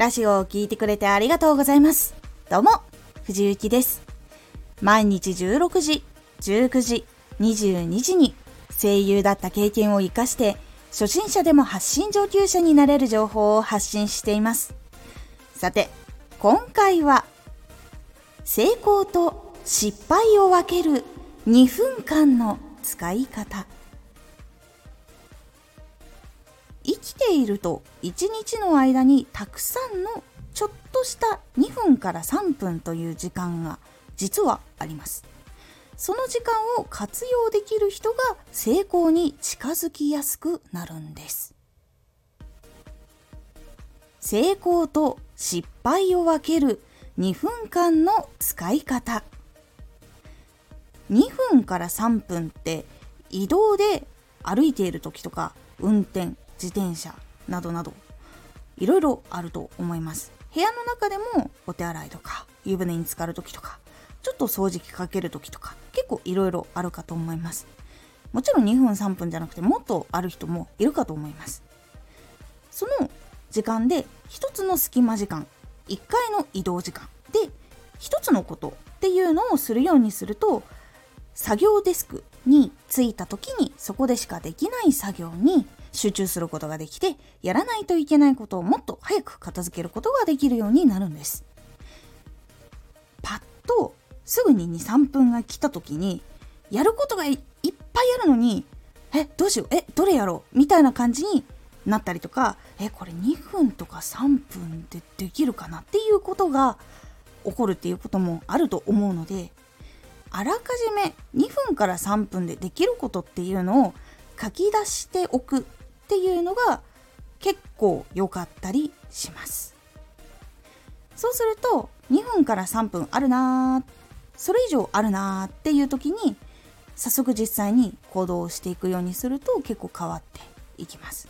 ラジオを聴いてくれてありがとうございます。どうも、藤幸です。毎日16時、19時、22時に声優だった経験を活かして初心者でも発信上級者になれる情報を発信しています。さて、今回は成功と失敗を分ける2分間の使い方。生きていると1日の間にたくさんのちょっとした2分から3分という時間が実はあります。その時間を活用できる人が成功に近づきやすくなるんです。成功と失敗を分ける2分間の使い方。2分から3分って移動で歩いている時とか運転、自転車などなどいろいろあると思います。部屋の中でもお手洗いとか湯船に浸かる時とかちょっと掃除機かける時とか結構いろいろあるかと思いますもちろん2分3分じゃなくてもっとある人もいるかと思いますその時間で1つの隙間時間1回の移動時間で1つのことっていうのをするようにすると作業デスクに着いた時にそこでしかできない作業に集中することができてやらないといけないことをもっと早く片付けることができるようになるんです。パッとすぐに23分が来た時にやることがいっぱいあるのにえどうしようえどれやろうみたいな感じになったりとかえこれ2分とか3分でできるかなっていうことが起こるっていうこともあると思うのであらかじめ2分から3分でできることっていうのを書き出しておくっていうのが結構良かったりします。そうすると2分から3分あるなーそれ以上あるなーっていう時に早速実際に行動していくようにすると結構変わっていきます。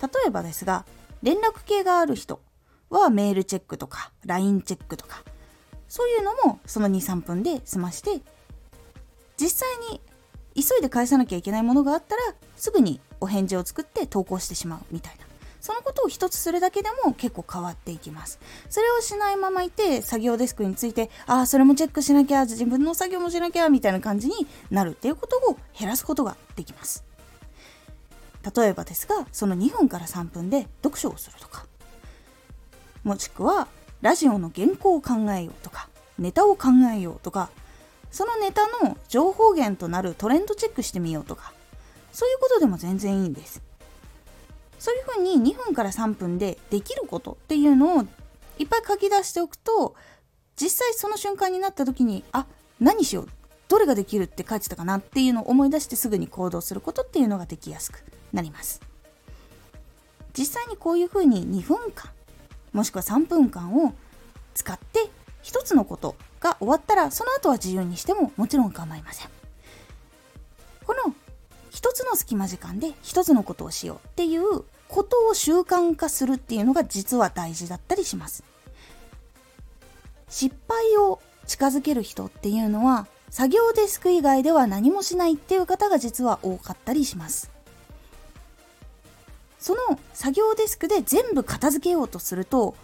例えばですが連絡系がある人はメールチェックとか LINE チェックとかそういうのもその23分で済まして実際に急いで返さなきゃいけないものがあったらすぐにお返事を作って投稿してしまうみたいなそのことを一つするだけでも結構変わっていきます。それをしないままいて、作業デスクについて、ああ、それもチェックしなきゃ、自分の作業もしなきゃ、みたいな感じになるっていうことを減らすことができます。例えばですが、その2分から3分で読書をするとか、もしくは、ラジオの原稿を考えようとか、ネタを考えようとか、そのネタの情報源となるトレンドチェックしてみようとか、そういうことでも全然いいんです。そういうふうに2分から3分でできることっていうのをいっぱい書き出しておくと実際その瞬間になった時にあ何しようどれができるって書いてたかなっていうのを思い出してすぐに行動することっていうのができやすくなります実際にこういうふうに2分間もしくは3分間を使って一つのことが終わったらその後は自由にしてももちろん構いませんこの一つの隙間時間で一つのことをしようっていうことを習慣化するっていうのが実は大事だったりします。失敗を近づける人っていうのは作業デスク以外では何もしないっていう方が実は多かったりします。その作業デスクで全部片付けようとすると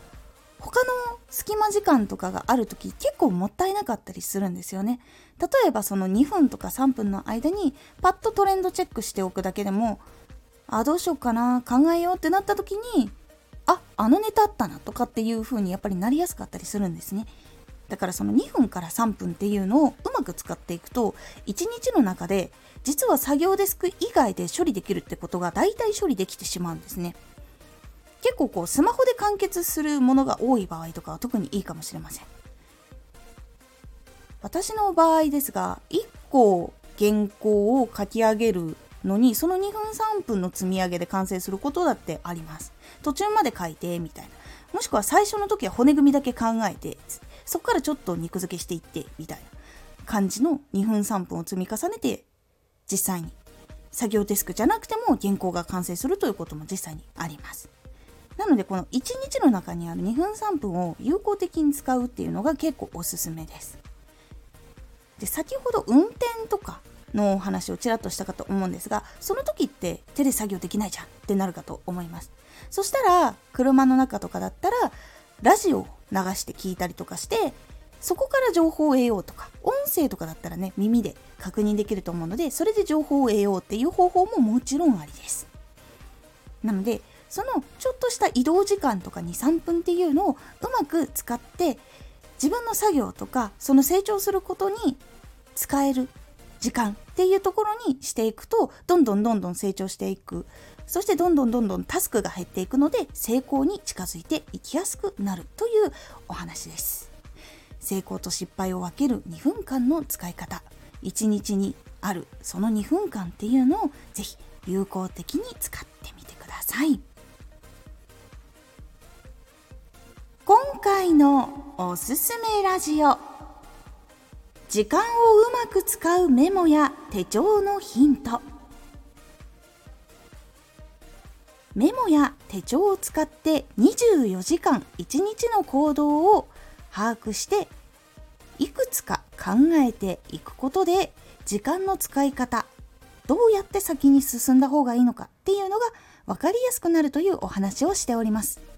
他の隙間時間とかがある時結構もったいなかったりするんですよね。例えばその2分とか3分の間にパッとトレンドチェックしておくだけでもあどうしようかな考えようってなった時にああのネタあったなとかっていう風にやっぱりなりやすかったりするんですねだからその2分から3分っていうのをうまく使っていくと1日の中で実は作業デスク以外で処理できるってことが大体処理できてしまうんですね結構こうスマホで完結するものが多い場合とかは特にいいかもしれません。私の場合ですが1個原稿を書き上げるのにその2分3分の積み上げで完成することだってあります。途中まで書いてみたいな。もしくは最初の時は骨組みだけ考えてそこからちょっと肉付けしていってみたいな感じの2分3分を積み重ねて実際に。作業デスクじゃなくても原稿が完成するということも実際にあります。なのでこの1日の中にある2分3分を有効的に使うっていうのが結構おすすめです。で先ほど運転とかのお話をちらっとしたかと思うんですがその時って手で作業できないじゃんってなるかと思います。そしたら車の中とかだったらラジオを流して聞いたりとかしてそこから情報を得ようとか音声とかだったらね耳で確認できると思うのでそれで情報を得ようっていう方法ももちろんありです。なのでそのちょっとした移動時間とか23分っていうのをうまく使って自分の作業とかその成長することに使える時間っていうところにしていくとどんどんどんどん成長していく。そしてどんどんどんどんタスクが減っていくので成功に近づいていきやすくなるというお話です。成功と失敗を分ける2分間の使い方。1日にあるその2分間っていうのをぜひ有効的に使ってみてください。今回のおすすめラジオ。時間をうまく使うメモや手帳のヒント。メモや手帳を使って24時間1日の行動を把握していくつか考えていくことで時間の使い方どうやって先に進んだ方がいいのかっていうのが分かりやすくなるというお話をしております。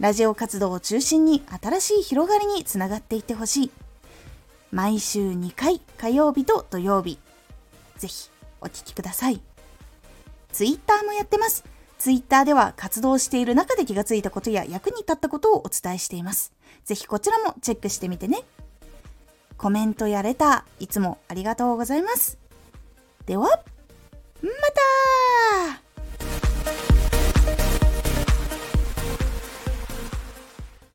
ラジオ活動を中心に新しい広がりにつながっていってほしい。毎週2回火曜日と土曜日。ぜひお聴きください。ツイッターもやってます。ツイッターでは活動している中で気がついたことや役に立ったことをお伝えしています。ぜひこちらもチェックしてみてね。コメントやレター、いつもありがとうございます。では、また